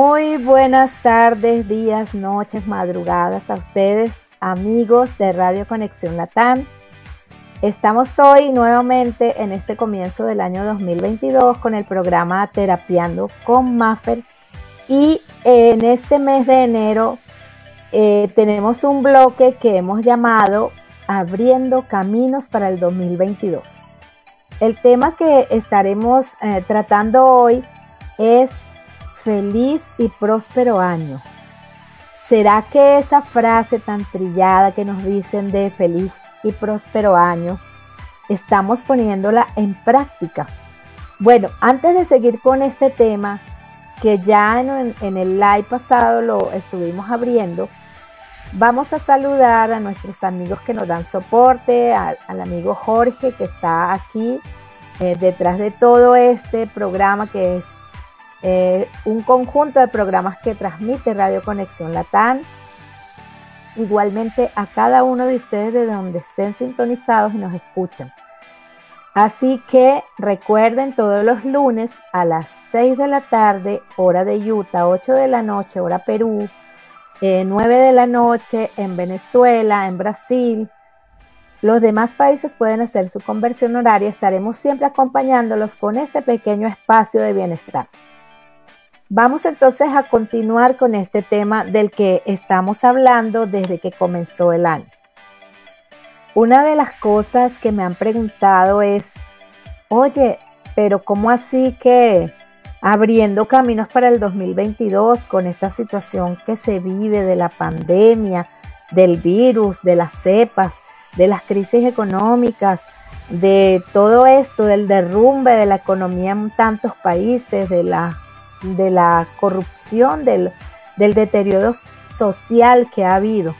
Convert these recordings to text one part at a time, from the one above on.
Muy buenas tardes, días, noches, madrugadas a ustedes, amigos de Radio Conexión Latán. Estamos hoy nuevamente en este comienzo del año 2022 con el programa Terapiando con Maffer y en este mes de enero eh, tenemos un bloque que hemos llamado Abriendo Caminos para el 2022. El tema que estaremos eh, tratando hoy es feliz y próspero año. ¿Será que esa frase tan trillada que nos dicen de feliz y próspero año, estamos poniéndola en práctica? Bueno, antes de seguir con este tema, que ya en, el live pasado lo estuvimos abriendo, vamos a saludar a nuestros amigos que nos dan soporte, al, amigo Jorge que está aquí eh, detrás de todo este programa que es eh, un conjunto de programas que transmite Radio Conexión Latán. Igualmente a cada uno de ustedes de donde estén sintonizados y nos escuchan. Así que recuerden todos los lunes a las 6 de la tarde, hora de Utah, 8 de la noche, hora Perú, 9 eh, de la noche en Venezuela, en Brasil. Los demás países pueden hacer su conversión horaria. Estaremos siempre acompañándolos con este pequeño espacio de bienestar. Vamos entonces a continuar con este tema del que estamos hablando desde que comenzó el año. Una de las cosas que me han preguntado es, oye, pero ¿cómo así que abriendo caminos para el 2022 con esta situación que se vive de la pandemia, del virus, de las cepas, de las crisis económicas, de todo esto, del derrumbe de la economía en tantos países, de la de la corrupción, del, deterioro social que ha habido.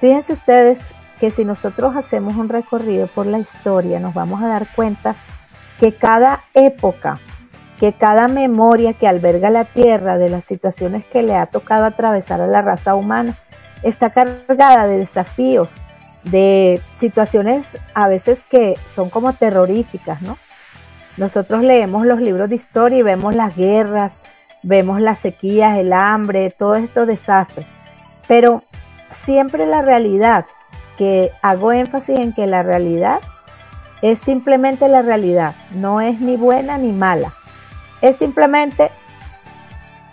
Fíjense ustedes que si nosotros hacemos un recorrido por la historia, nos vamos a dar cuenta que cada época, que cada memoria que alberga la Tierra de las situaciones que le ha tocado atravesar a la raza humana, está cargada de desafíos, de situaciones a veces que son como terroríficas, ¿no? Nosotros leemos los libros de historia y vemos las guerras, vemos las sequías, el hambre, todos estos desastres. Pero siempre la realidad, que hago énfasis en que la realidad es simplemente la realidad, no es ni buena ni mala. Es simplemente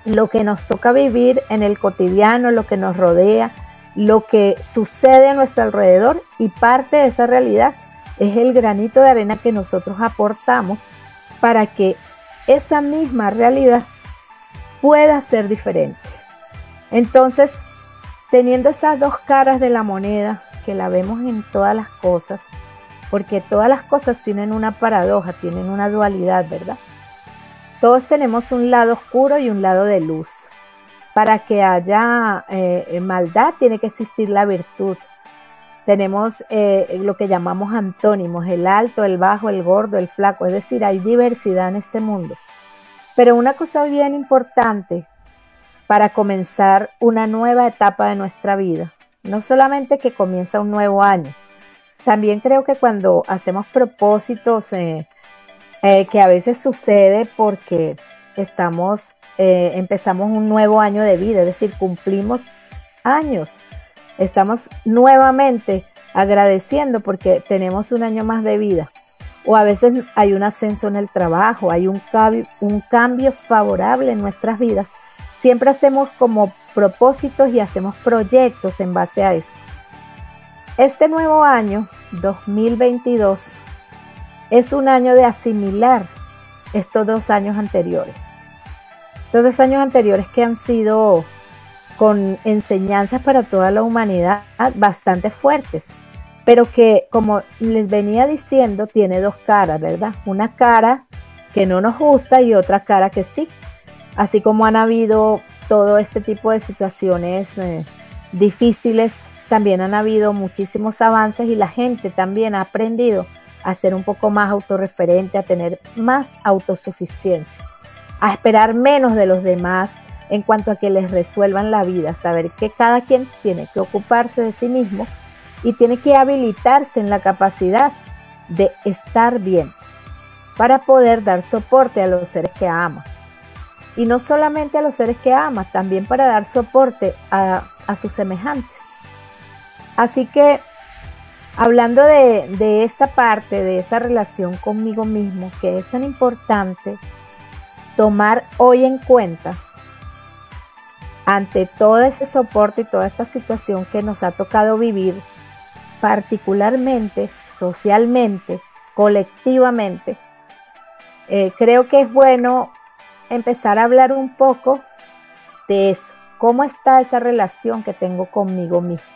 lo que nos toca vivir en el cotidiano, lo que nos rodea, lo que sucede a nuestro alrededor y parte de esa realidad es el granito de arena que nosotros aportamos para que esa misma realidad pueda ser diferente. Entonces, teniendo esas dos caras de la moneda, que la vemos en todas las cosas, porque todas las cosas tienen una paradoja, tienen una dualidad, ¿verdad? Todos tenemos un lado oscuro y un lado de luz. Para que haya eh, maldad tiene que existir la virtud. Tenemos eh, lo que llamamos antónimos, el alto, el bajo, el gordo, el flaco, es decir, hay diversidad en este mundo. Pero una cosa bien importante para comenzar una nueva etapa de nuestra vida, no solamente que comienza un nuevo año, también creo que cuando hacemos propósitos, eh, eh, que a veces sucede porque estamos, empezamos un nuevo año de vida, es decir, cumplimos años Estamos nuevamente agradeciendo porque tenemos un año más de vida. O a veces hay un ascenso en el trabajo, hay un cambio, un cambio favorable en nuestras vidas. Siempre hacemos como propósitos y hacemos proyectos en base a eso. Este nuevo año, 2022, es un año de asimilar estos dos años anteriores. Estos dos años anteriores que han sido con enseñanzas para toda la humanidad bastante fuertes, pero que como les venía diciendo, tiene dos caras, ¿verdad? Una cara que no nos gusta y otra cara que sí. Así como han habido todo este tipo de situaciones eh, difíciles, también han habido muchísimos avances y la gente también ha aprendido a ser un poco más autorreferente, a tener más autosuficiencia, a esperar menos de los demás, en cuanto a que les resuelvan la vida, saber que cada quien tiene que ocuparse de sí mismo y tiene que habilitarse en la capacidad de estar bien para poder dar soporte a los seres que ama. y no solamente a los seres que ama, también para dar soporte a, sus semejantes. Así que, hablando de, de esta parte, de esa relación conmigo mismo, que es tan importante tomar hoy en cuenta, ante todo ese soporte y toda esta situación que nos ha tocado vivir, particularmente, socialmente, colectivamente, eh, creo que es bueno empezar a hablar un poco de eso. ¿Cómo está esa relación que tengo conmigo mismo?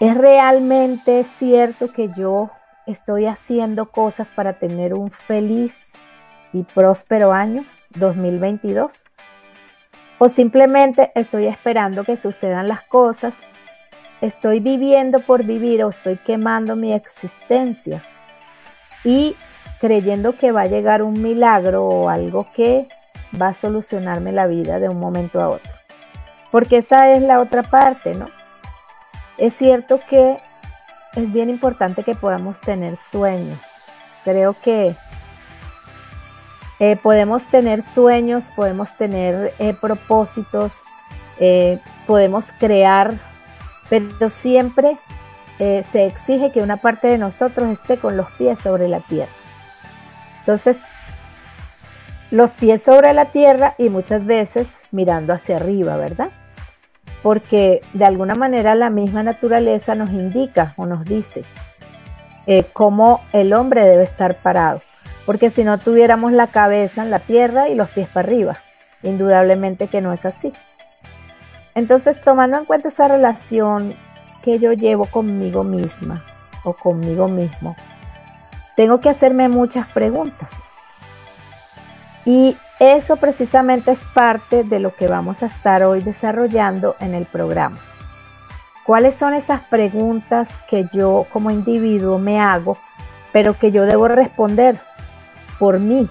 ¿Es realmente cierto que yo estoy haciendo cosas para tener un feliz y próspero año 2022? ¿O simplemente estoy esperando que sucedan las cosas? ¿Estoy viviendo por vivir o estoy quemando mi existencia? Y creyendo que va a llegar un milagro o algo que va a solucionarme la vida de un momento a otro. Porque esa es la otra parte, ¿no? Es cierto que es bien importante que podamos tener sueños. Creo que eh, podemos tener sueños, podemos tener eh, propósitos, eh, podemos crear, pero siempre se exige que una parte de nosotros esté con los pies sobre la tierra. Entonces, los pies sobre la tierra y muchas veces mirando hacia arriba, ¿verdad? Porque de alguna manera la misma naturaleza nos indica o nos dice cómo el hombre debe estar parado. Porque si no tuviéramos la cabeza en la tierra y los pies para arriba, indudablemente que no es así. Entonces, tomando en cuenta esa relación que yo llevo conmigo misma o conmigo mismo, tengo que hacerme muchas preguntas. Y eso precisamente es parte de lo que vamos a estar hoy desarrollando en el programa. ¿Cuáles son esas preguntas que yo como individuo me hago, pero que yo debo responder por mí?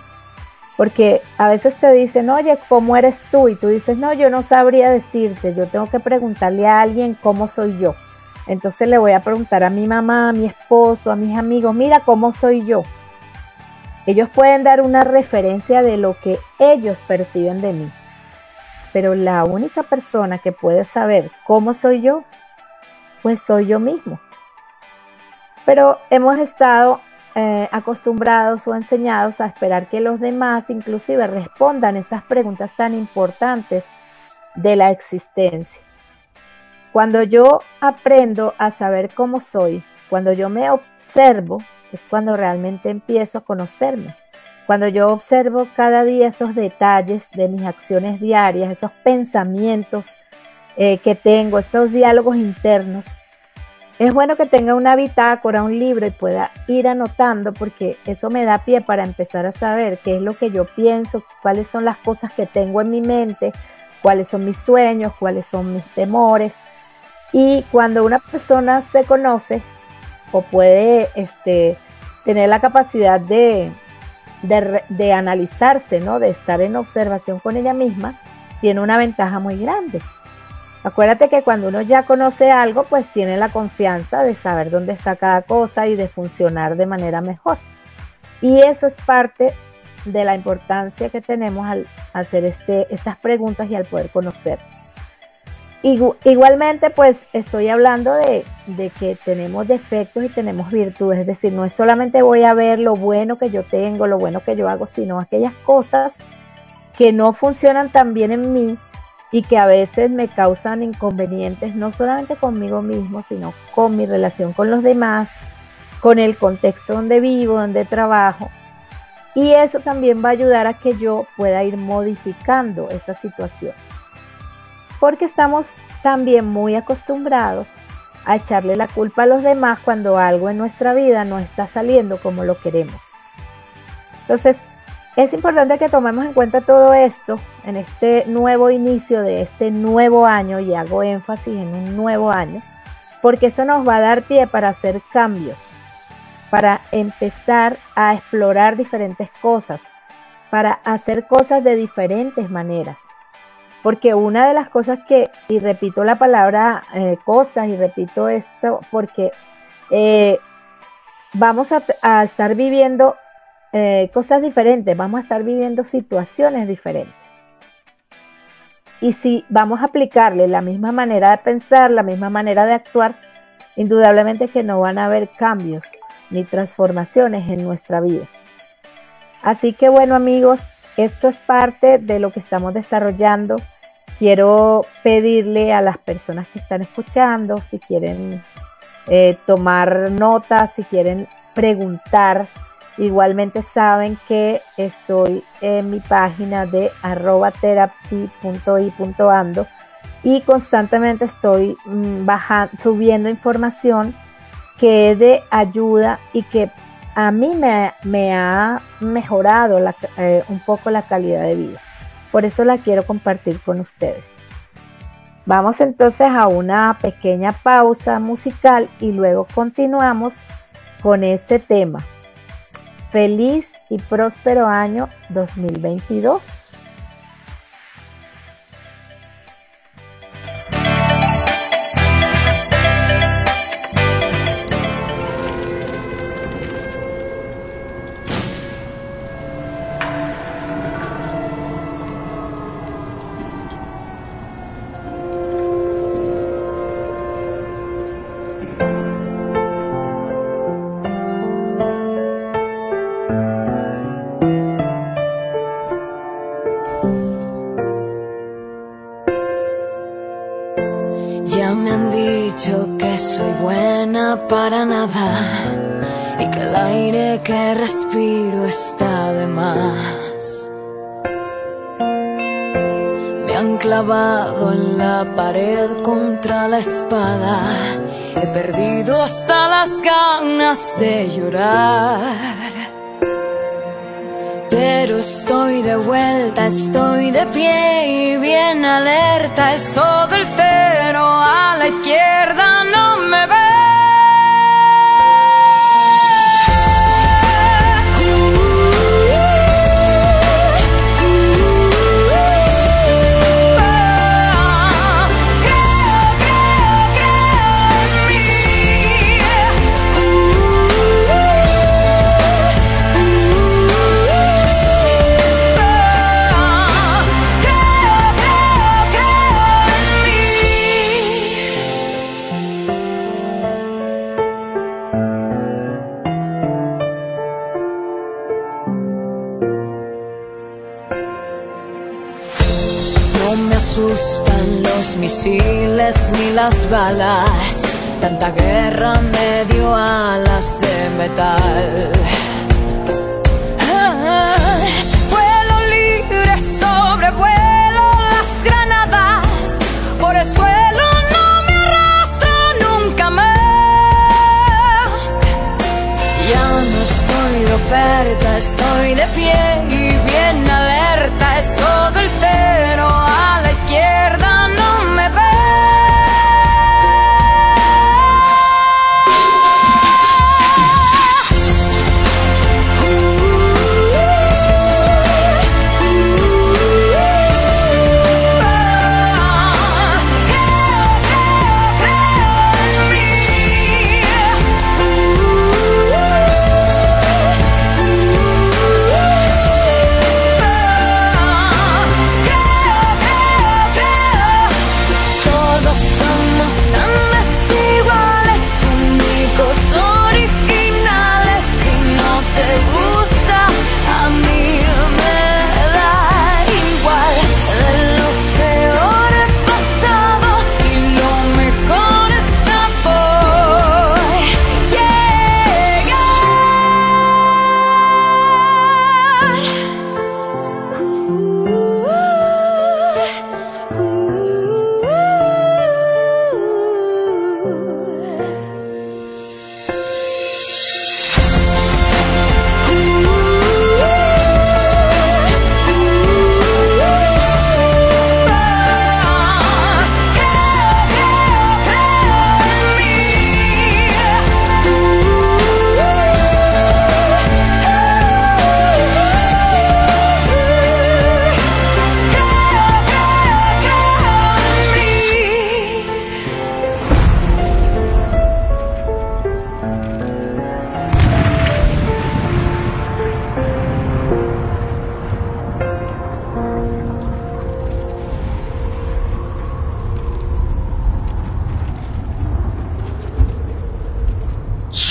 Porque a veces te dicen, oye, ¿cómo eres tú? Y tú dices, no, yo no sabría decirte, yo tengo que preguntarle a alguien cómo soy yo. Entonces le voy a preguntar a mi mamá, a mi esposo, a mis amigos, mira cómo soy yo. Ellos pueden dar una referencia de lo que ellos perciben de mí. Pero la única persona que puede saber cómo soy yo, pues soy yo mismo. Pero hemos estado eh, acostumbrados o enseñados a esperar que los demás inclusive respondan esas preguntas tan importantes de la existencia. Cuando yo aprendo a saber cómo soy, cuando yo me observo, es cuando realmente empiezo a conocerme. Cuando yo observo cada día esos detalles de mis acciones diarias, esos pensamientos eh, que tengo, esos diálogos internos, es bueno que tenga una bitácora, un libro y pueda ir anotando porque eso me da pie para empezar a saber qué es lo que yo pienso, cuáles son las cosas que tengo en mi mente, cuáles son mis sueños, cuáles son mis temores, y cuando una persona se conoce o puede este, tener la capacidad de, de, analizarse, ¿no? de estar en observación con ella misma, tiene una ventaja muy grande. Acuérdate que cuando uno ya conoce algo, pues tiene la confianza de saber dónde está cada cosa y de funcionar de manera mejor. Y eso es parte de la importancia que tenemos al hacer este, estas preguntas y al poder conocernos. Igualmente, pues estoy hablando de, que tenemos defectos y tenemos virtudes, es decir, no es solamente voy a ver lo bueno que yo tengo, lo bueno que yo hago, sino aquellas cosas que no funcionan tan bien en mí y que a veces me causan inconvenientes, no solamente conmigo mismo, sino con mi relación con los demás, con el contexto donde vivo, donde trabajo. Y eso también va a ayudar a que yo pueda ir modificando esa situación porque estamos también muy acostumbrados a echarle la culpa a los demás cuando algo en nuestra vida no está saliendo como lo queremos. Entonces, es importante que tomemos en cuenta todo esto en este nuevo inicio de este nuevo año, y hago énfasis en un nuevo año, porque eso nos va a dar pie para hacer cambios, para empezar a explorar diferentes cosas, para hacer cosas de diferentes maneras. Porque una de las cosas que, y repito la palabra eh, cosas, y repito esto, porque eh, vamos a, estar viviendo eh, cosas diferentes, vamos a estar viviendo situaciones diferentes. Y si vamos a aplicarle la misma manera de pensar, la misma manera de actuar, indudablemente que no van a haber cambios ni transformaciones en nuestra vida. Así que bueno amigos, esto es parte de lo que estamos desarrollando. Quiero pedirle a las personas que están escuchando, si quieren eh, tomar notas, si quieren preguntar, igualmente saben que estoy en mi página de arroba y constantemente estoy mm, subiendo información que es de ayuda y que a mí me, ha mejorado eh, un poco la calidad de vida. Por eso la quiero compartir con ustedes. Vamos entonces a una pequeña pausa musical y luego continuamos con este tema. Feliz y próspero año 2022. La espada. He perdido hasta las ganas de llorar. Pero estoy de vuelta, estoy de pie y bien alerta. Es todo el cero a la izquierda, no me ve. Balas. Tanta guerra me dio alas de metal. Vuelo libre, sobrevuelo las granadas. Por el suelo no me arrastro nunca más. Ya no estoy de oferta, estoy de pie y bien alerta. Es todo el cero a la izquierda, no me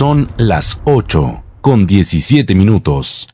Son las 8 con 17 minutos.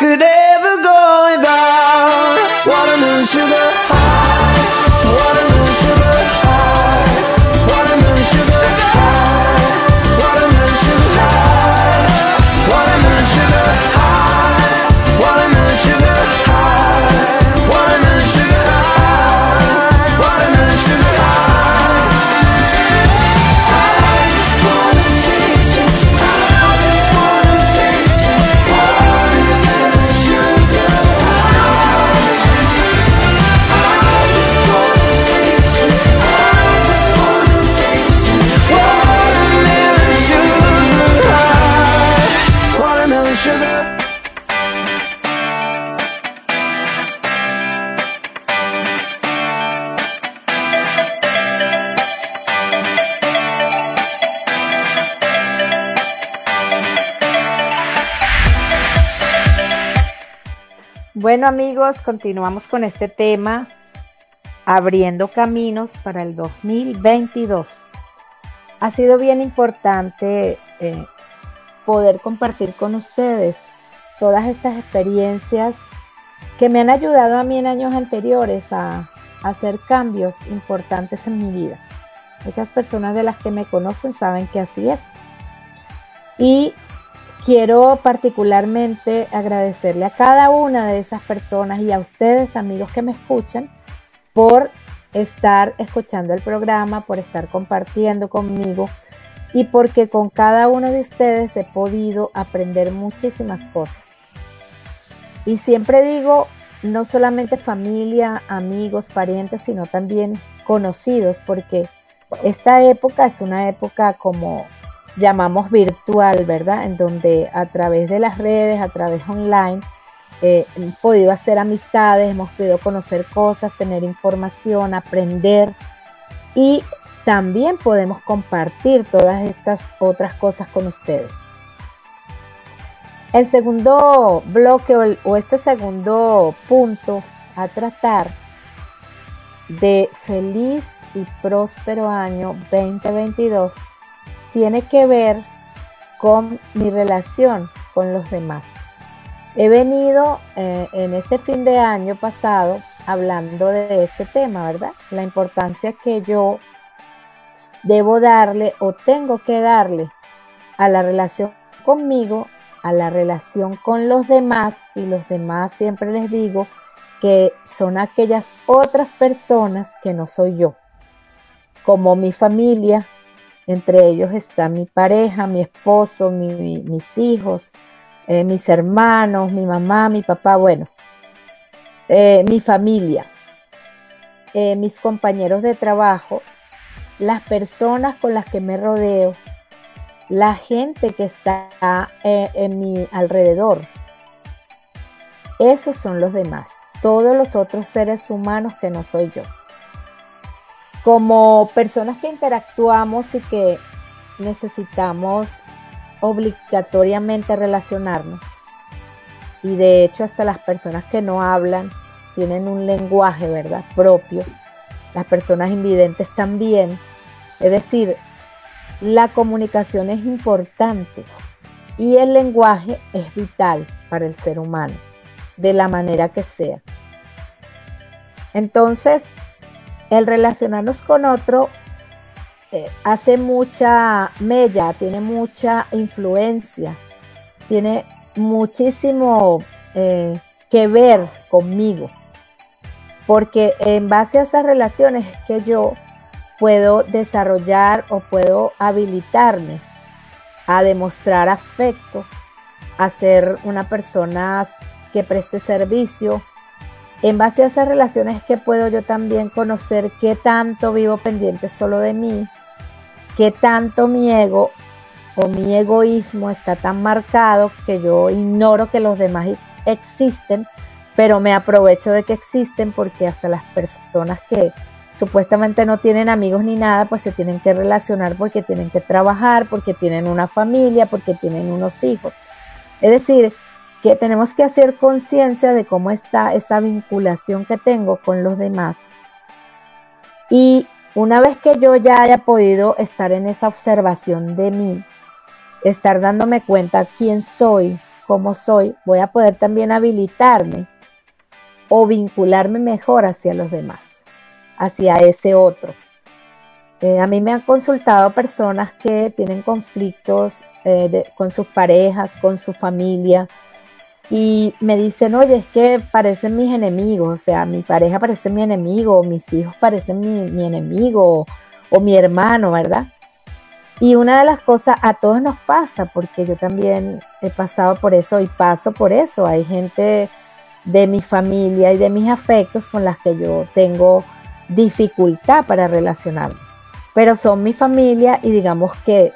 Bueno amigos, continuamos con este tema, abriendo caminos para el 2022. Ha sido bien importante eh, poder compartir con ustedes todas estas experiencias que me han ayudado a mí en años anteriores a, a hacer cambios importantes en mi vida. Muchas personas de las que me conocen saben que así es. Y quiero particularmente agradecerle a cada una de esas personas y a ustedes, amigos que me escuchan, por estar escuchando el programa, por estar compartiendo conmigo y porque con cada uno de ustedes he podido aprender muchísimas cosas. Y siempre digo, no solamente familia, amigos, parientes, sino también conocidos, porque esta época es una época como llamamos virtual, ¿verdad? En donde a través de las redes, a través online, eh, hemos podido hacer amistades, hemos podido conocer cosas, tener información, aprender y también podemos compartir todas estas otras cosas con ustedes. El segundo bloque o, este segundo punto a tratar de feliz y próspero año 2022 tiene que ver con mi relación con los demás. He venido eh, en este fin de año pasado hablando de este tema, ¿verdad? La importancia que yo debo darle o tengo que darle a la relación conmigo, a la relación con los demás y los demás siempre les digo que son aquellas otras personas que no soy yo, como mi familia, entre ellos está mi pareja, mi esposo, mis hijos, eh, mis hermanos, mi mamá, mi papá, bueno, eh, mi familia, eh, mis compañeros de trabajo, las personas con las que me rodeo, la gente que está en mi alrededor. Esos son los demás, todos los otros seres humanos que no soy yo. Como personas que interactuamos y que necesitamos obligatoriamente relacionarnos. Y de hecho hasta las personas que no hablan tienen un lenguaje, ¿verdad? Propio. Las personas invidentes también. Es decir, la comunicación es importante y el lenguaje es vital para el ser humano, de la manera que sea. Entonces, el relacionarnos con otro eh, hace mucha mella, tiene mucha influencia, tiene muchísimo eh, que ver conmigo, porque en base a esas relaciones es que yo puedo desarrollar o puedo habilitarme a demostrar afecto, a ser una persona que preste servicio, en base a esas relaciones que puedo yo también conocer qué tanto vivo pendiente solo de mí, qué tanto mi ego o mi egoísmo está tan marcado que yo ignoro que los demás existen, pero me aprovecho de que existen porque hasta las personas que supuestamente no tienen amigos ni nada, pues se tienen que relacionar porque tienen que trabajar, porque tienen una familia, porque tienen unos hijos. Es decir, que tenemos que hacer conciencia de cómo está esa vinculación que tengo con los demás. Y una vez que yo ya haya podido estar en esa observación de mí, estar dándome cuenta quién soy, cómo soy, voy a poder también habilitarme o vincularme mejor hacia los demás, hacia ese otro. Eh, a mí me han consultado personas que tienen conflictos eh, con sus parejas, con su familia, y me dicen, oye, es que parecen mis enemigos, o sea, mi pareja parece mi enemigo, mis hijos parecen mi, enemigo, o, mi hermano, ¿verdad? Y una de las cosas a todos nos pasa, porque yo también he pasado por eso y paso por eso. Hay gente de mi familia y de mis afectos con las que yo tengo dificultad para relacionarme. Pero son mi familia y digamos que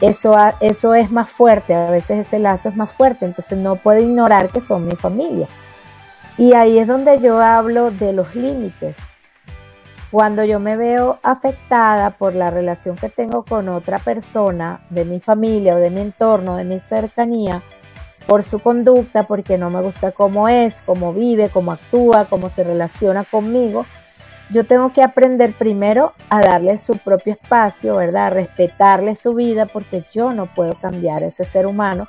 eso, eso es más fuerte, a veces ese lazo es más fuerte, entonces no puedo ignorar que son mi familia. Y ahí es donde yo hablo de los límites. Cuando yo me veo afectada por la relación que tengo con otra persona de mi familia o de mi entorno, de mi cercanía, por su conducta, porque no me gusta cómo es, cómo vive, cómo actúa, cómo se relaciona conmigo, yo tengo que aprender primero a darle su propio espacio, ¿verdad? A respetarle su vida porque yo no puedo cambiar ese ser humano,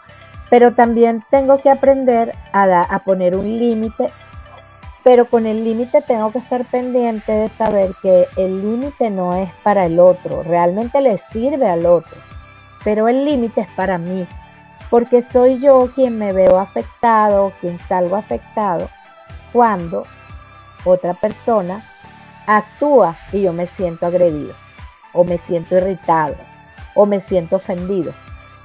pero también tengo que aprender a, a poner un límite, pero con el límite tengo que estar pendiente de saber que el límite no es para el otro, realmente le sirve al otro, pero el límite es para mí, porque soy yo quien me veo afectado, quien salgo afectado cuando otra persona actúa y yo me siento agredido o me siento irritado o me siento ofendido.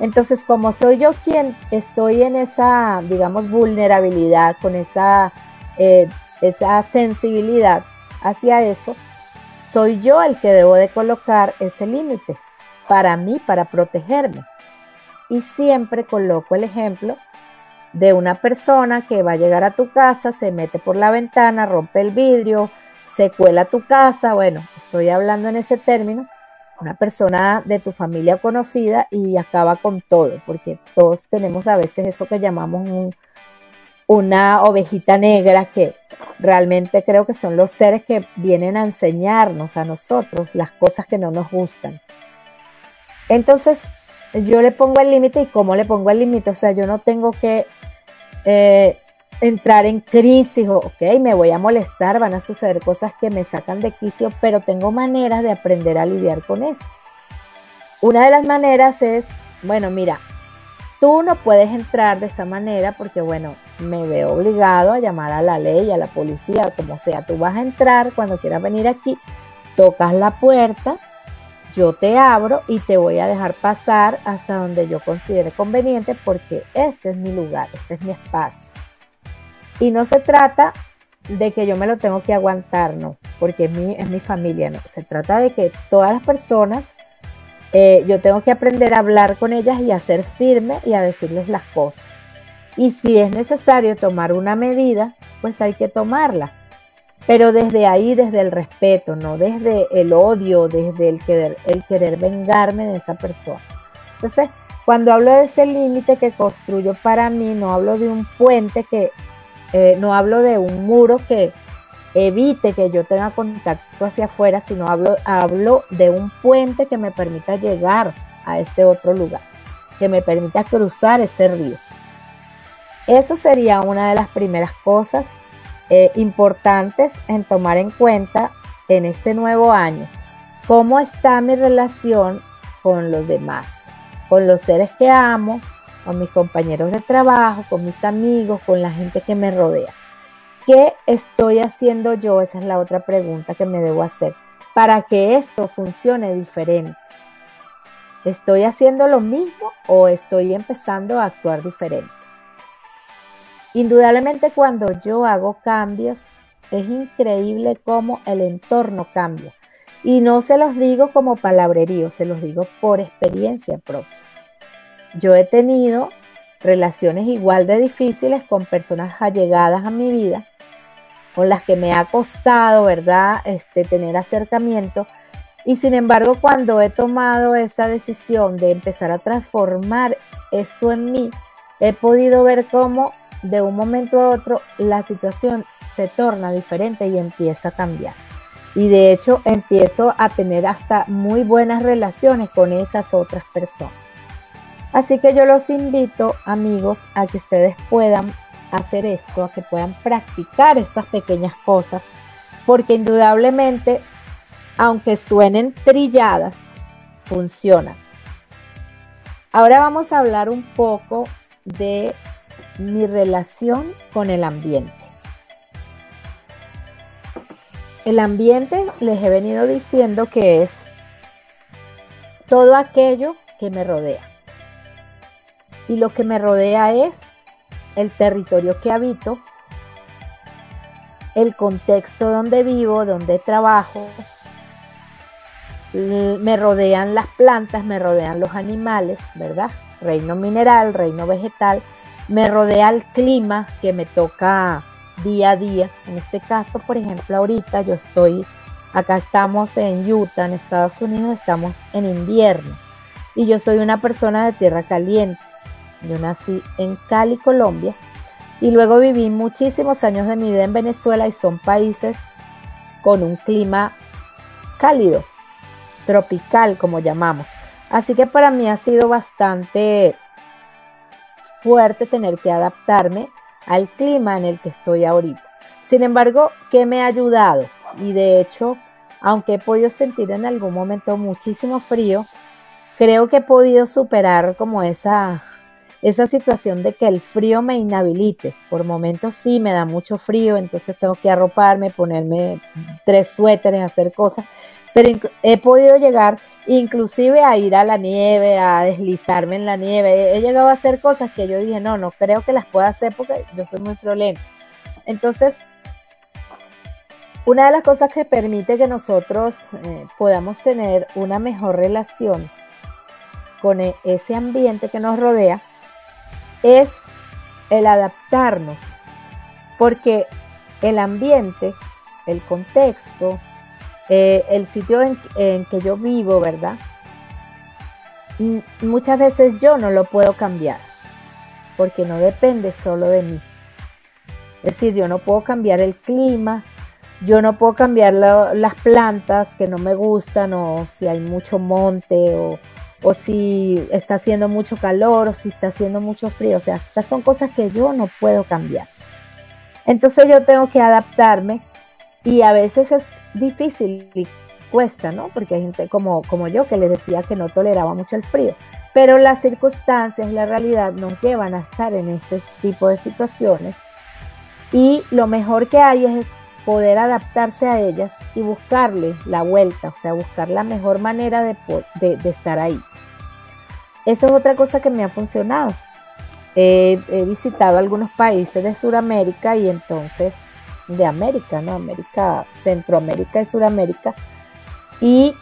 Entonces, como soy yo quien estoy en esa, digamos, vulnerabilidad, con esa, eh, esa sensibilidad hacia eso, soy yo el que debo de colocar ese límite para mí, para protegerme. Y siempre coloco el ejemplo de una persona que va a llegar a tu casa, se mete por la ventana, rompe el vidrio, se cuela tu casa, bueno, estoy hablando en ese término, una persona de tu familia conocida y acaba con todo, porque todos tenemos a veces eso que llamamos una ovejita negra que realmente creo que son los seres que vienen a enseñarnos a nosotros las cosas que no nos gustan. Entonces, yo le pongo el límite y cómo le pongo el límite, o sea, yo no tengo que eh, entrar en crisis o, ok, me voy a molestar, van a suceder cosas que me sacan de quicio, pero tengo maneras de aprender a lidiar con eso. Una de las maneras es, bueno, mira, tú no puedes entrar de esa manera porque, bueno, me veo obligado a llamar a la ley, a la policía, como sea. Tú vas a entrar cuando quieras venir aquí, tocas la puerta, yo te abro y te voy a dejar pasar hasta donde yo considere conveniente porque este es mi lugar, este es mi espacio. Y no se trata de que yo me lo tengo que aguantar, no, porque es mi, es mi familia, no. Se trata de que todas las personas, eh, yo tengo que aprender a hablar con ellas y a ser firme y a decirles las cosas. Y si es necesario tomar una medida, pues hay que tomarla. Pero desde ahí, desde el respeto, no desde el odio, desde el querer, el querer vengarme de esa persona. Entonces, cuando hablo de ese límite que construyo para mí, no hablo de un puente que, eh, no hablo de un muro que evite que yo tenga contacto hacia afuera, sino hablo, hablo de un puente que me permita llegar a ese otro lugar, que me permita cruzar ese río. Eso sería una de las primeras cosas eh, importantes en tomar en cuenta en este nuevo año. ¿Cómo está mi relación con los demás? Con los seres que amo, con mis compañeros de trabajo, con mis amigos, con la gente que me rodea. ¿Qué estoy haciendo yo? Esa es la otra pregunta que me debo hacer. Para que esto funcione diferente. ¿Estoy haciendo lo mismo o estoy empezando a actuar diferente? Indudablemente cuando yo hago cambios, es increíble cómo el entorno cambia. Y no se los digo como palabrerío, se los digo por experiencia propia. Yo he tenido relaciones igual de difíciles con personas allegadas a mi vida, con las que me ha costado, ¿verdad?, este, tener acercamiento. Y sin embargo, cuando he tomado esa decisión de empezar a transformar esto en mí, he podido ver cómo de un momento a otro la situación se torna diferente y empieza a cambiar. Y de hecho empiezo a tener hasta muy buenas relaciones con esas otras personas. Así que yo los invito, amigos, a que ustedes puedan hacer esto, a que puedan practicar estas pequeñas cosas, porque indudablemente, aunque suenen trilladas, funcionan. Ahora vamos a hablar un poco de mi relación con el ambiente. El ambiente les he venido diciendo que es todo aquello que me rodea. Y lo que me rodea es el territorio que habito, el contexto donde vivo, donde trabajo, me rodean las plantas, me rodean los animales, ¿verdad? Reino mineral, reino vegetal, me rodea el clima que me toca día a día. En este caso, por ejemplo, ahorita yo estoy, acá estamos en Utah, en Estados Unidos, estamos en invierno. Y yo soy una persona de tierra caliente. Yo nací en Cali, Colombia. Y luego viví muchísimos años de mi vida en Venezuela y son países con un clima cálido, tropical, como llamamos. Así que para mí ha sido bastante fuerte tener que adaptarme al clima en el que estoy ahorita. Sin embargo, ¿qué me ha ayudado? Y de hecho, aunque he podido sentir en algún momento muchísimo frío, creo que he podido superar como esa, esa situación de que el frío me inhabilite. Por momentos sí me da mucho frío, entonces tengo que arroparme, ponerme tres suéteres, hacer cosas, pero he podido llegar inclusive a ir a la nieve, a deslizarme en la nieve. He llegado a hacer cosas que yo dije, no, no creo que las pueda hacer porque yo soy muy friolenta. Entonces, una de las cosas que permite que nosotros eh, podamos tener una mejor relación con e, ese ambiente que nos rodea es el adaptarnos, porque el ambiente, el contexto, eh, el sitio en, que yo vivo, ¿verdad? Muchas veces yo no lo puedo cambiar, porque no depende solo de mí. Es decir, yo no puedo cambiar el clima, yo no puedo cambiar las plantas que no me gustan o si hay mucho monte o, o si está haciendo mucho calor o si está haciendo mucho frío. O sea, estas son cosas que yo no puedo cambiar. Entonces yo tengo que adaptarme y a veces es difícil y cuesta, ¿no? Porque hay gente como, como yo que les decía que no toleraba mucho el frío. Pero las circunstancias la realidad nos llevan a estar en ese tipo de situaciones y lo mejor que hay es poder adaptarse a ellas y buscarle la vuelta, o sea, buscar la mejor manera de, estar ahí. Eso es otra cosa que me ha funcionado. he visitado algunos países de Sudamérica y entonces de América, ¿no? América, Centroamérica y Sudamérica. Y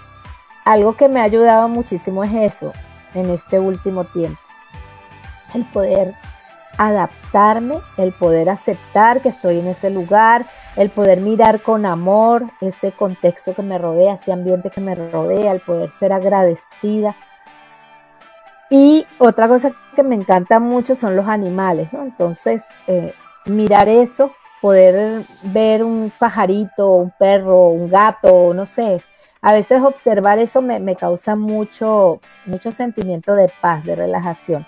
algo que me ha ayudado muchísimo es eso, en este último tiempo. El poder adaptarme, el poder aceptar que estoy en ese lugar, el poder mirar con amor ese contexto que me rodea, ese ambiente que me rodea, el poder ser agradecida. Y otra cosa que me encanta mucho son los animales, ¿no? Entonces, eh, mirar eso, poder ver un pajarito, un perro, un gato, no sé, a veces observar eso me, causa mucho, mucho sentimiento de paz, de relajación.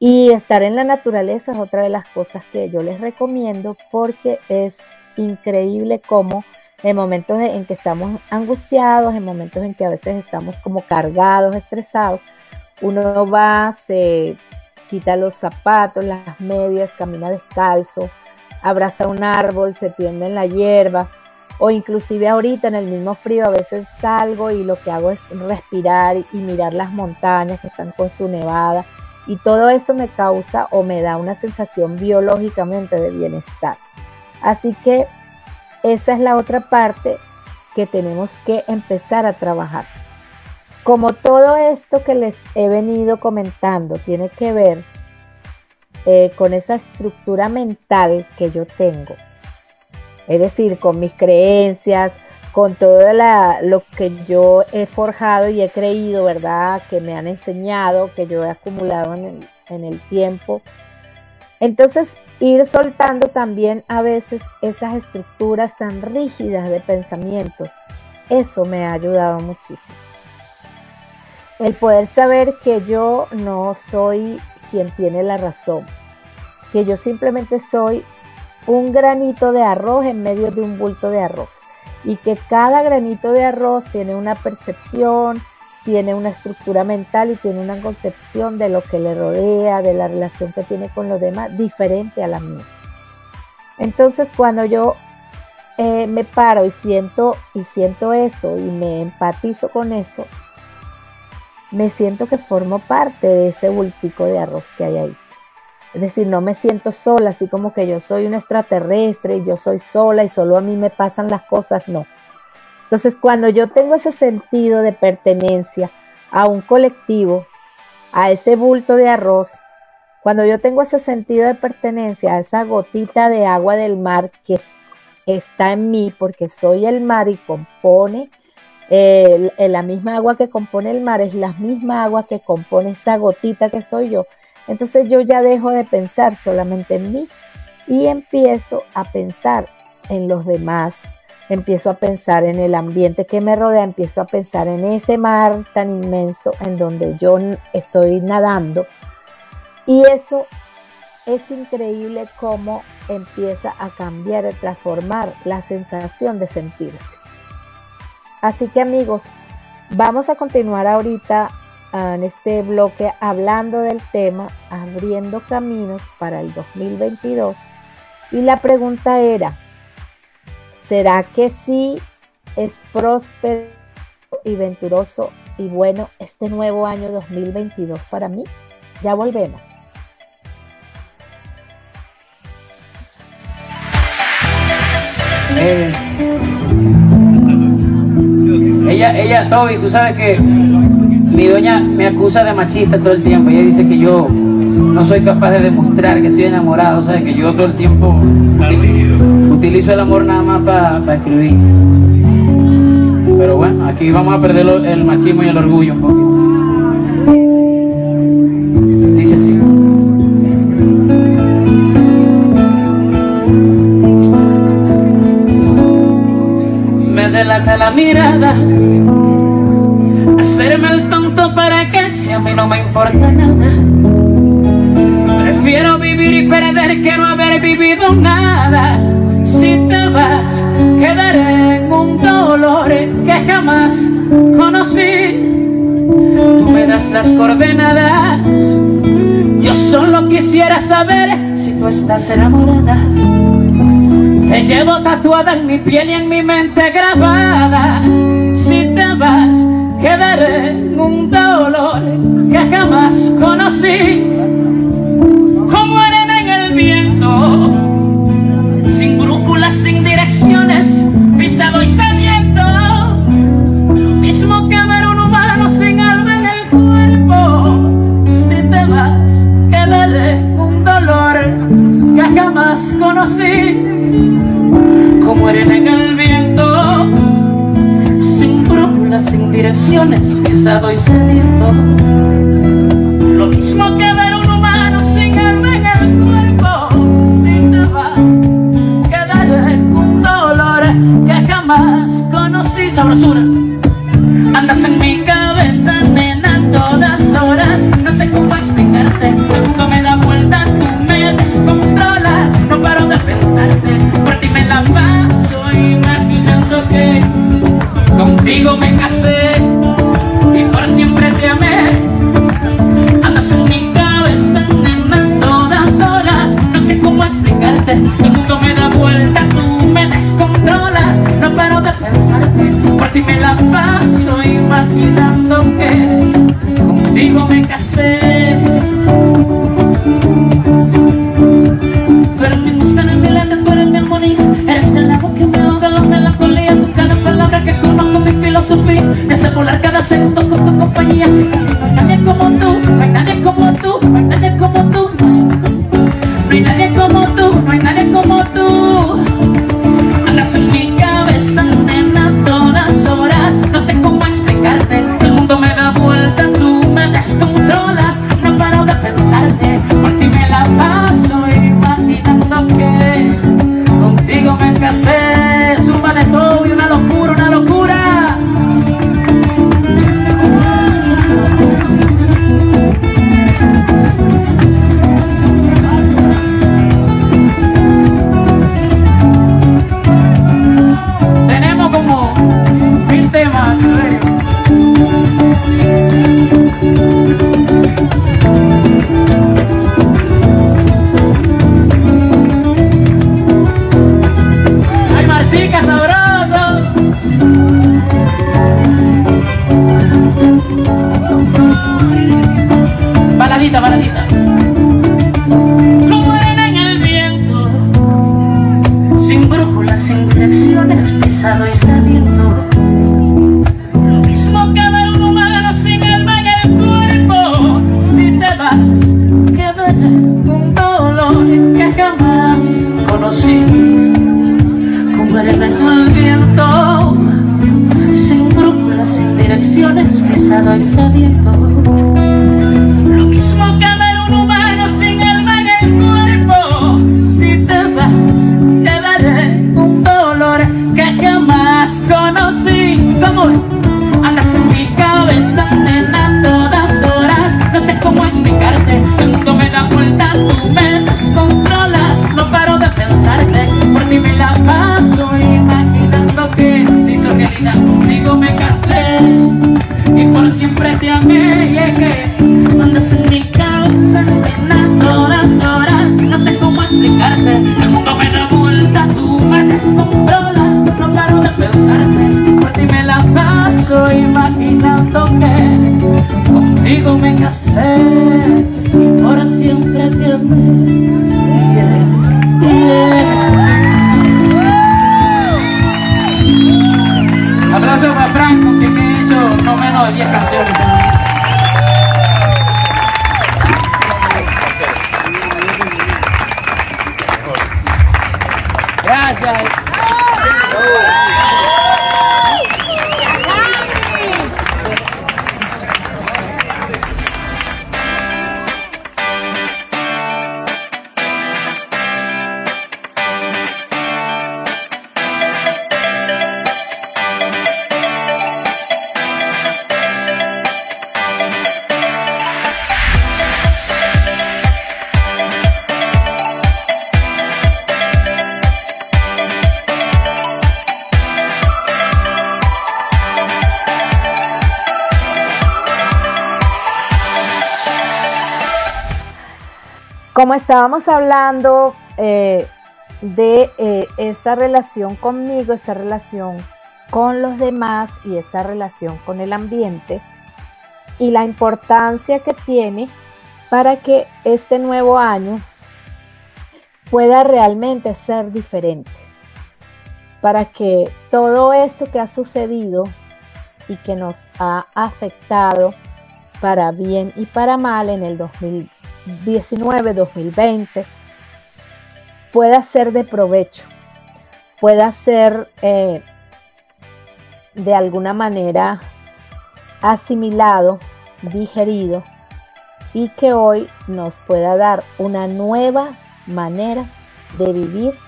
Y estar en la naturaleza es otra de las cosas que yo les recomiendo porque es increíble cómo en momentos en que estamos angustiados, en momentos en que a veces estamos como cargados, estresados, uno va, se quita los zapatos, las medias, camina descalzo, abraza un árbol, se tiende en la hierba o inclusive ahorita en el mismo frío a veces salgo y lo que hago es respirar y mirar las montañas que están con su nevada y todo eso me causa o me da una sensación biológicamente de bienestar. Así que esa es la otra parte que tenemos que empezar a trabajar. Como todo esto que les he venido comentando tiene que ver eh, con esa estructura mental que yo tengo, es decir, con mis creencias, con todo lo que yo he forjado y he creído, ¿verdad? Que me han enseñado, que yo he acumulado en el, en el tiempo. Entonces, ir soltando también a veces esas estructuras tan rígidas de pensamientos, eso me ha ayudado muchísimo. El poder saber que yo no soy quien tiene la razón, que yo simplemente soy un granito de arroz en medio de un bulto de arroz y que cada granito de arroz tiene una percepción, tiene una estructura mental y tiene una concepción de lo que le rodea, de la relación que tiene con los demás, diferente a la mía. Entonces cuando yo eh, me paro y siento, y siento eso y me empatizo con eso, me siento que formo parte de ese bultico de arroz que hay ahí. Es decir, no me siento sola, así como que yo soy un extraterrestre y yo soy sola y solo a mí me pasan las cosas, no. Entonces, cuando yo tengo ese sentido de pertenencia a un colectivo, a ese bulto de arroz, cuando yo tengo ese sentido de pertenencia a esa gotita de agua del mar que está en mí, porque soy el mar y compone, la misma agua que compone el mar es la misma agua que compone esa gotita que soy yo, entonces yo ya dejo de pensar solamente en mí y empiezo a pensar en los demás, empiezo a pensar en el ambiente que me rodea, empiezo a pensar en ese mar tan inmenso en donde yo estoy nadando. Y eso es increíble cómo empieza a cambiar, a transformar la sensación de sentirse. Así que amigos, vamos a continuar ahorita en este bloque hablando del tema abriendo caminos para el 2022 y la pregunta era, ¿será que sí es próspero y venturoso y bueno este nuevo año 2022 para mí? Ya volvemos. Eh, ella, ella, Toby, tú sabes que mi doña me acusa de machista todo el tiempo. Ella dice que yo no soy capaz de demostrar que estoy enamorado, ¿sabes? Que yo todo el tiempo utilizo el amor nada más para escribir. Pero bueno, aquí vamos a perder el machismo y el orgullo un poquito. Robarte la mirada, hacerme el tonto para que si a mí no me importa nada. Prefiero vivir y perder que no haber vivido nada. Si te vas, quedaré en un dolor que jamás conocí. Tú me das las coordenadas. Yo solo quisiera saber si tú estás enamorada. Te llevo tatuada en mi piel y en mi mente grabada. Si te vas, quedaré en un dolor que jamás conocí. Como arena en el viento, sin brújulas, sin direcciones, pisado y sediento. Lo mismo que ver un humano sin alma en el cuerpo. Si te vas, quedaré en un dolor que jamás conocí como arena en el viento, sin brújula, sin direcciones, pisado y sediento. Lo mismo que ver un humano sin alma en el cuerpo, si te vas, quedaré en un dolor que jamás conocí. Sabrosura, andas en mi contigo me casé y por siempre te amé. Andas en mi cabeza, nena, todas horas. No sé cómo explicarte, el mundo me da vuelta, como estábamos hablando eh, de eh, esa relación conmigo, esa relación con los demás y esa relación con el ambiente y la importancia que tiene para que este nuevo año pueda realmente ser diferente, para que todo esto que ha sucedido y que nos ha afectado para bien y para mal en el 2019-2020 pueda ser de provecho, pueda ser eh, de alguna manera asimilado, digerido y que hoy nos pueda dar una nueva manera de vivir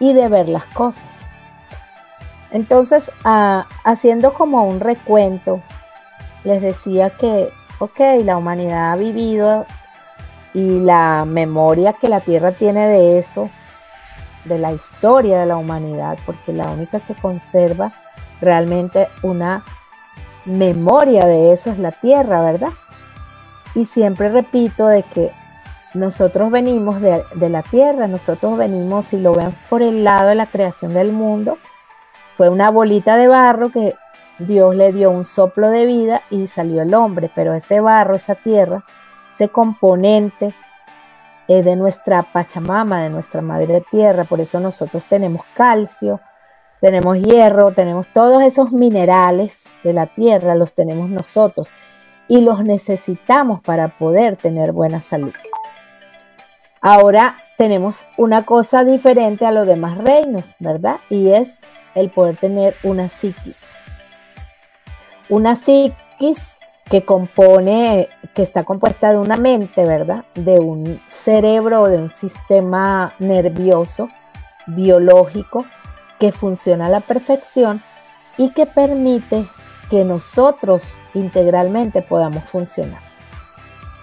y de ver las cosas. Entonces, ah, haciendo como un recuento, les decía que, ok, la humanidad ha vivido y la memoria que la Tierra tiene de eso, de la historia de la humanidad, porque la única que conserva realmente una memoria de eso es la Tierra, ¿verdad? Y siempre repito de que nosotros venimos de, la Tierra, nosotros venimos, si lo ven por el lado de la creación del mundo, fue una bolita de barro que Dios le dio un soplo de vida y salió el hombre, pero ese barro, esa tierra, ese componente es de nuestra Pachamama, de nuestra Madre Tierra, por eso nosotros tenemos calcio, tenemos hierro, tenemos todos esos minerales de la Tierra, los tenemos nosotros y los necesitamos para poder tener buena salud. Ahora tenemos una cosa diferente a los demás reinos, ¿verdad? Y es el poder tener una psiquis. Una psiquis que compone, que está compuesta de una mente, ¿verdad? De un cerebro, de un sistema nervioso, biológico, que funciona a la perfección y que permite que nosotros integralmente podamos funcionar.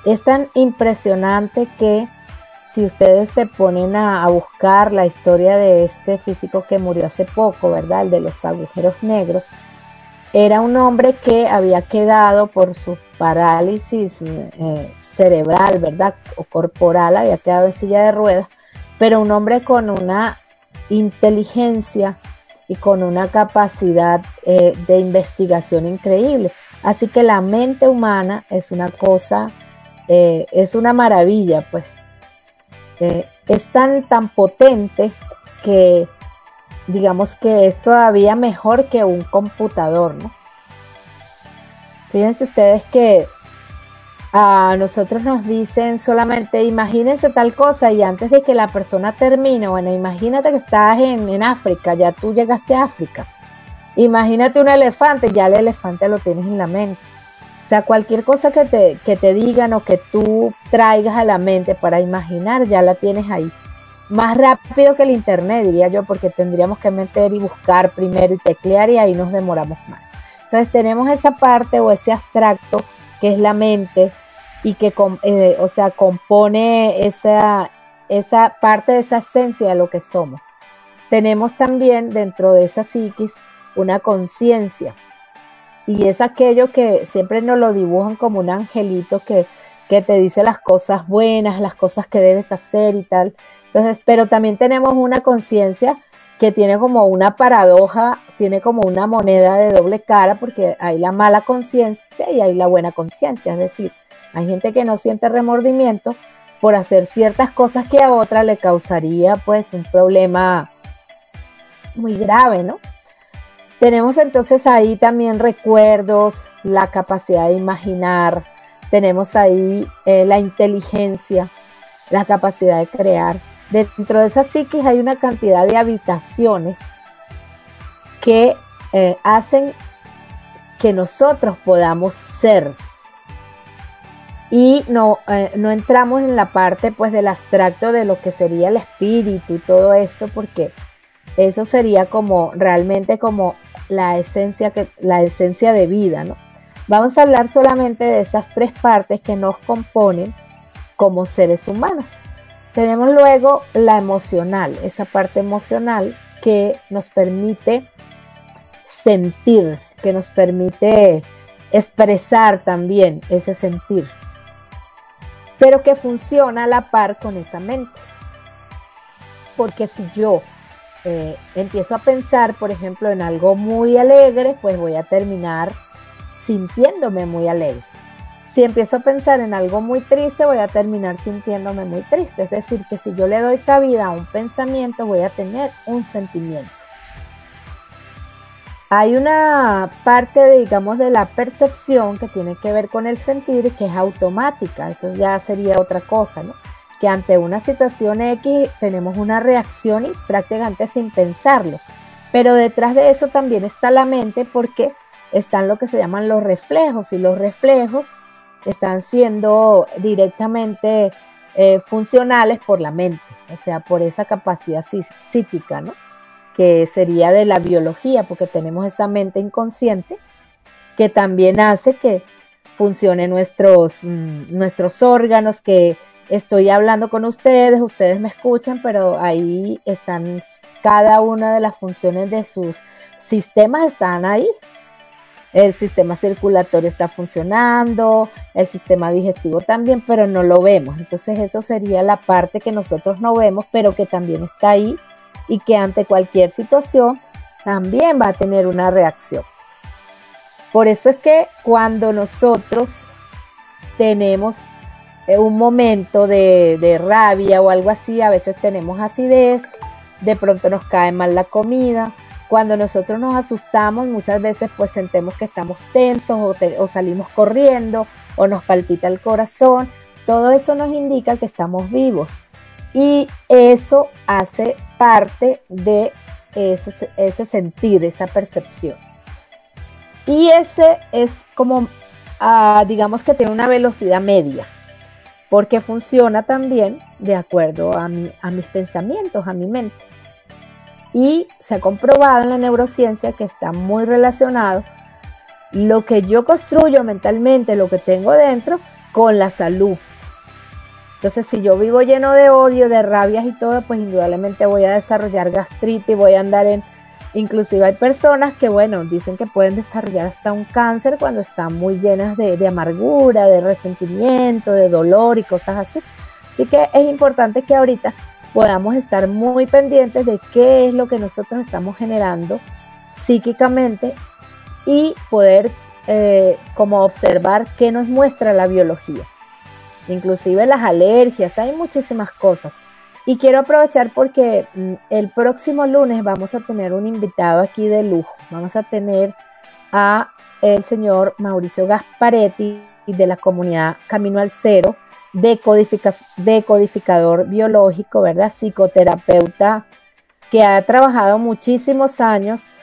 Es tan impresionante que si ustedes se ponen a, buscar la historia de este físico que murió hace poco, ¿verdad? El de los agujeros negros, era un hombre que había quedado por su parálisis eh, cerebral, ¿verdad? O corporal, había quedado en silla de ruedas, pero un hombre con una inteligencia y con una capacidad eh, de investigación increíble. Así que la mente humana es una cosa, eh, es una maravilla, pues es tan, tan potente que digamos que es todavía mejor que un computador, ¿no? Fíjense ustedes que a nosotros nos dicen solamente imagínense tal cosa y antes de que la persona termine, bueno, imagínate que estás en, en África, ya tú llegaste a África. Imagínate un elefante, ya el elefante lo tienes en la mente. O sea, cualquier cosa que te, que te digan o que tú traigas a la mente para imaginar, ya la tienes ahí. Más rápido que el internet, diría yo, porque tendríamos que meter y buscar primero y teclear y ahí nos demoramos más. Entonces tenemos esa parte o ese abstracto que es la mente y que, eh, o sea, compone esa, esa parte de esa esencia de lo que somos. Tenemos también dentro de esa psiquis una conciencia y es aquello que siempre nos lo dibujan como un angelito que, que te dice las cosas buenas, las cosas que debes hacer y tal. Entonces, pero también tenemos una conciencia que tiene como una paradoja, tiene como una moneda de doble cara, porque hay la mala conciencia y hay la buena conciencia. Es decir, hay gente que no siente remordimiento por hacer ciertas cosas que a otra le causaría pues un problema muy grave, ¿no? Tenemos entonces ahí también recuerdos, la capacidad de imaginar, tenemos ahí eh, la inteligencia, la capacidad de crear. Dentro de esa psiquis hay una cantidad de habitaciones que eh, hacen que nosotros podamos ser. Y no, eh, no entramos en la parte pues del abstracto de lo que sería el espíritu y todo esto, porque eso sería como realmente como la esencia, que, la esencia de vida, ¿no? Vamos a hablar solamente de esas tres partes que nos componen como seres humanos. Tenemos luego la emocional, esa parte emocional que nos permite sentir, que nos permite expresar también ese sentir. pero que funciona a la par con esa mente. Porque si yo eh, empiezo a pensar, por ejemplo, en algo muy alegre, pues voy a terminar sintiéndome muy alegre. Si empiezo a pensar en algo muy triste, voy a terminar sintiéndome muy triste. Es decir, que si yo le doy cabida a un pensamiento, voy a tener un sentimiento. Hay una parte, digamos, de la percepción que tiene que ver con el sentir que es automática. Eso ya sería otra cosa, ¿no? Que ante una situación X tenemos una reacción y prácticamente sin pensarlo. Pero detrás de eso también está la mente porque están lo que se llaman los reflejos y los reflejos están siendo directamente eh, funcionales por la mente, o sea, por esa capacidad psíquica, ¿no? Que sería de la biología, porque tenemos esa mente inconsciente que también hace que funcionen nuestros, mm, nuestros órganos, que estoy hablando con ustedes, ustedes me escuchan, pero ahí están cada una de las funciones de sus sistemas están ahí, el sistema circulatorio está funcionando, el sistema digestivo también, pero no lo vemos. Entonces eso sería la parte que nosotros no vemos, pero que también está ahí y que ante cualquier situación también va a tener una reacción. Por eso es que cuando nosotros tenemos eh, un momento de, de rabia o algo así, a veces tenemos acidez, de pronto nos cae mal la comida, cuando nosotros nos asustamos, muchas veces pues sentimos que estamos tensos o, salimos corriendo o nos palpita el corazón. Todo eso nos indica que estamos vivos y eso hace parte de ese, ese sentir, esa percepción. Y ese es como, ah, digamos que tiene una velocidad media, porque funciona también de acuerdo a, a mis pensamientos, a mi mente. Y se ha comprobado en la neurociencia que está muy relacionado lo que yo construyo mentalmente, lo que tengo dentro, con la salud. Entonces, si yo vivo lleno de odio, de rabias y todo, pues indudablemente voy a desarrollar gastritis, voy a andar en... Inclusive hay personas que, bueno, dicen que pueden desarrollar hasta un cáncer cuando están muy llenas de, de amargura, de resentimiento, de dolor y cosas así. Así que es importante que ahorita podamos estar muy pendientes de qué es lo que nosotros estamos generando psíquicamente y poder eh, como observar qué nos muestra la biología. Inclusive las alergias, hay muchísimas cosas. Y quiero aprovechar porque mm, el próximo lunes vamos a tener un invitado aquí de lujo. Vamos a tener a el señor Mauricio Gasparetti de la comunidad Camino al Cero decodificador biológico, ¿verdad? Psicoterapeuta que ha trabajado muchísimos años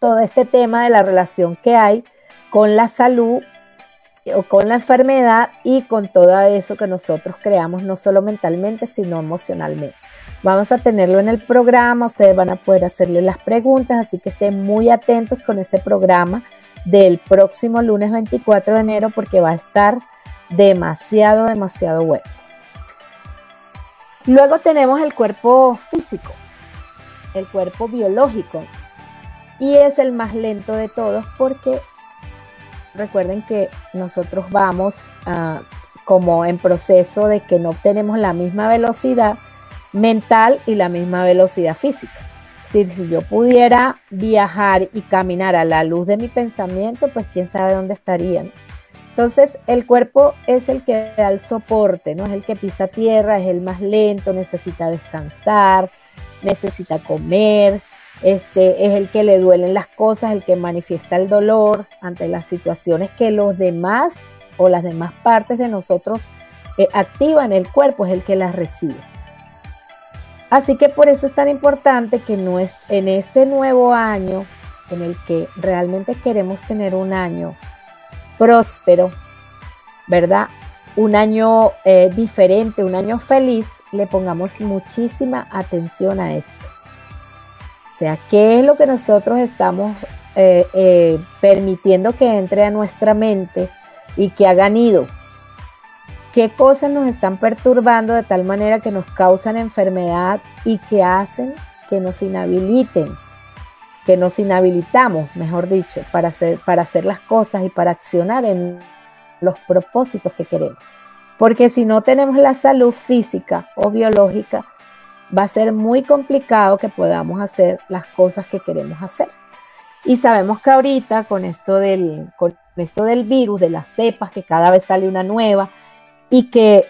todo este tema de la relación que hay con la salud o con la enfermedad y con todo eso que nosotros creamos, no solo mentalmente, sino emocionalmente. Vamos a tenerlo en el programa, ustedes van a poder hacerle las preguntas, así que estén muy atentos con ese programa del próximo lunes 24 de enero porque va a estar demasiado, demasiado bueno. Luego tenemos el cuerpo físico, el cuerpo biológico, y es el más lento de todos porque recuerden que nosotros vamos ah, como en proceso de que no tenemos la misma velocidad mental y la misma velocidad física. Si, si yo pudiera viajar y caminar a la luz de mi pensamiento, pues quién sabe dónde estarían. Entonces, el cuerpo es el que da el soporte, ¿no? Es el que pisa tierra, es el más lento, necesita descansar, necesita comer, este, es el que le duelen las cosas, el que manifiesta el dolor ante las situaciones que los demás o las demás partes de nosotros eh, activan el cuerpo, es el que las recibe. Así que por eso es tan importante que no es, en este nuevo año, en el que realmente queremos tener un año próspero, ¿verdad? Un año eh, diferente, un año feliz, le pongamos muchísima atención a esto. O sea, ¿qué es lo que nosotros estamos eh, eh, permitiendo que entre a nuestra mente y que hagan ido? ¿Qué cosas nos están perturbando de tal manera que nos causan enfermedad y que hacen que nos inhabiliten? Que nos inhabilitamos, mejor dicho, para hacer, para hacer las cosas y para accionar en los propósitos que queremos. Porque si no tenemos la salud física o biológica, va a ser muy complicado que podamos hacer las cosas que queremos hacer. Y sabemos que ahorita con esto del, con esto del virus, de las cepas, que cada vez sale una nueva, y que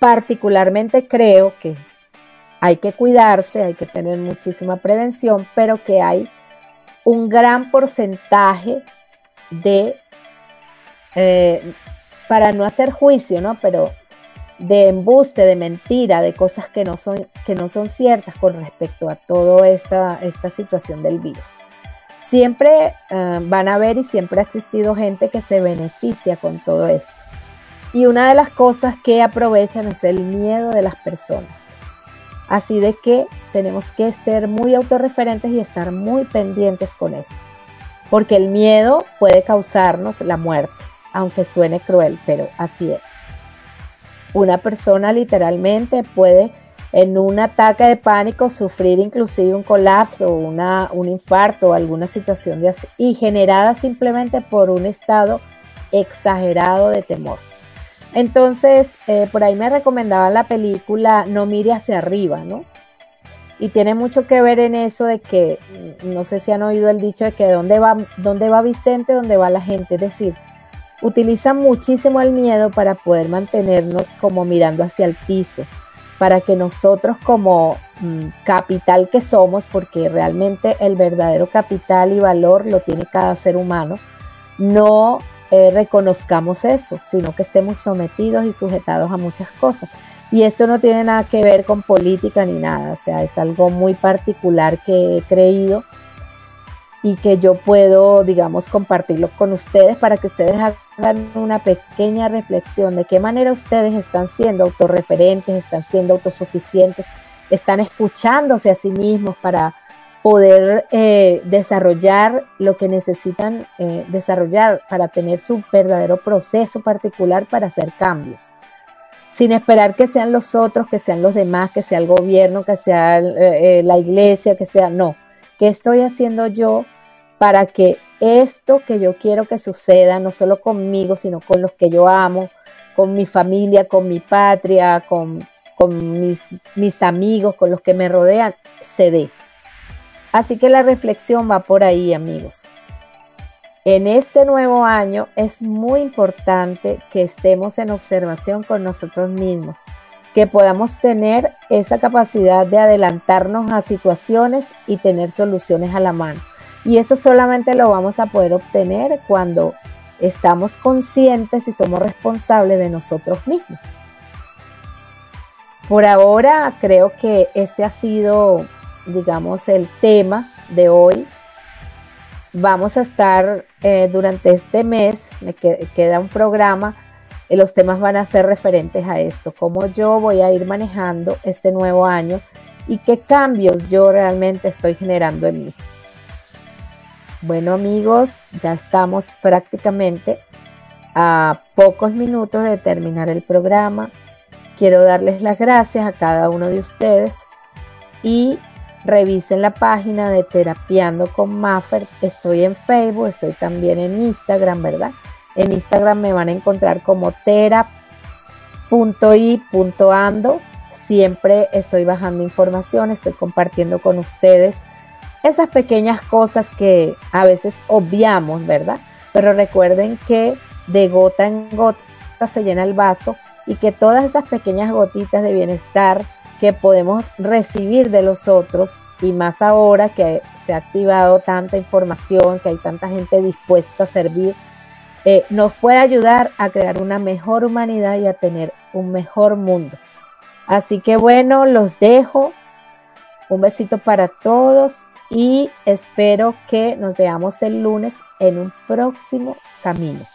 particularmente creo que hay que cuidarse, hay que tener muchísima prevención, pero que hay un gran porcentaje de, eh, para no hacer juicio, ¿no? Pero de embuste, de mentira, de cosas que no son, que no son ciertas con respecto a toda esta, esta situación del virus. Siempre eh, van a ver y siempre ha existido gente que se beneficia con todo esto. Y una de las cosas que aprovechan es el miedo de las personas. Así de que tenemos que ser muy autorreferentes y estar muy pendientes con eso. Porque el miedo puede causarnos la muerte, aunque suene cruel, pero así es. Una persona literalmente puede en un ataque de pánico sufrir inclusive un colapso, una, un infarto o alguna situación de y generada simplemente por un estado exagerado de temor. Entonces, eh, por ahí me recomendaban la película No mire hacia arriba, ¿no? Y tiene mucho que ver en eso de que, mm, no sé si han oído el dicho de que dónde va, dónde va Vicente, dónde va la gente. Es decir, utiliza muchísimo el miedo para poder mantenernos como mirando hacia el piso, para que nosotros como mm, capital que somos, porque realmente el verdadero capital y valor lo tiene cada ser humano, no eh, reconozcamos eso, sino que estemos sometidos y sujetados a muchas cosas. Y esto no tiene nada que ver con política ni nada, o sea, es algo muy particular que he creído y que yo puedo, digamos, compartirlo con ustedes para que ustedes hagan una pequeña reflexión de qué manera ustedes están siendo autorreferentes, están siendo autosuficientes, están escuchándose a sí mismos para poder eh, desarrollar lo que necesitan eh, desarrollar para tener su verdadero proceso particular para hacer cambios, sin esperar que sean los otros, que sean los demás, que sea el gobierno, que sea eh, la iglesia, que sea, no, ¿qué estoy haciendo yo para que esto que yo quiero que suceda, no solo conmigo, sino con los que yo amo, con mi familia, con mi patria, con, con mis, mis amigos, con los que me rodean, se dé? Así que la reflexión va por ahí, amigos. En este nuevo año es muy importante que estemos en observación con nosotros mismos, que podamos tener esa capacidad de adelantarnos a situaciones y tener soluciones a la mano. Y eso solamente lo vamos a poder obtener cuando estamos conscientes y somos responsables de nosotros mismos. Por ahora creo que este ha sido digamos, el tema de hoy. Vamos a estar eh, durante este mes, me queda un programa, los temas van a ser referentes a esto, cómo yo voy a ir manejando este nuevo año y qué cambios yo realmente estoy generando en mí. Bueno amigos, ya estamos prácticamente a pocos minutos de terminar el programa. Quiero darles las gracias a cada uno de ustedes y Revisen la página de Terapiando con Maffer. Estoy en Facebook, estoy también en Instagram, ¿verdad? En Instagram me van a encontrar como tera.i.ando. Siempre estoy bajando información, estoy compartiendo con ustedes esas pequeñas cosas que a veces obviamos, ¿verdad? Pero recuerden que de gota en gota se llena el vaso y que todas esas pequeñas gotitas de bienestar, que podemos recibir de los otros y más ahora que se ha activado tanta información, que hay tanta gente dispuesta a servir, eh, nos puede ayudar a crear una mejor humanidad y a tener un mejor mundo. Así que bueno, los dejo. Un besito para todos y espero que nos veamos el lunes en un próximo camino.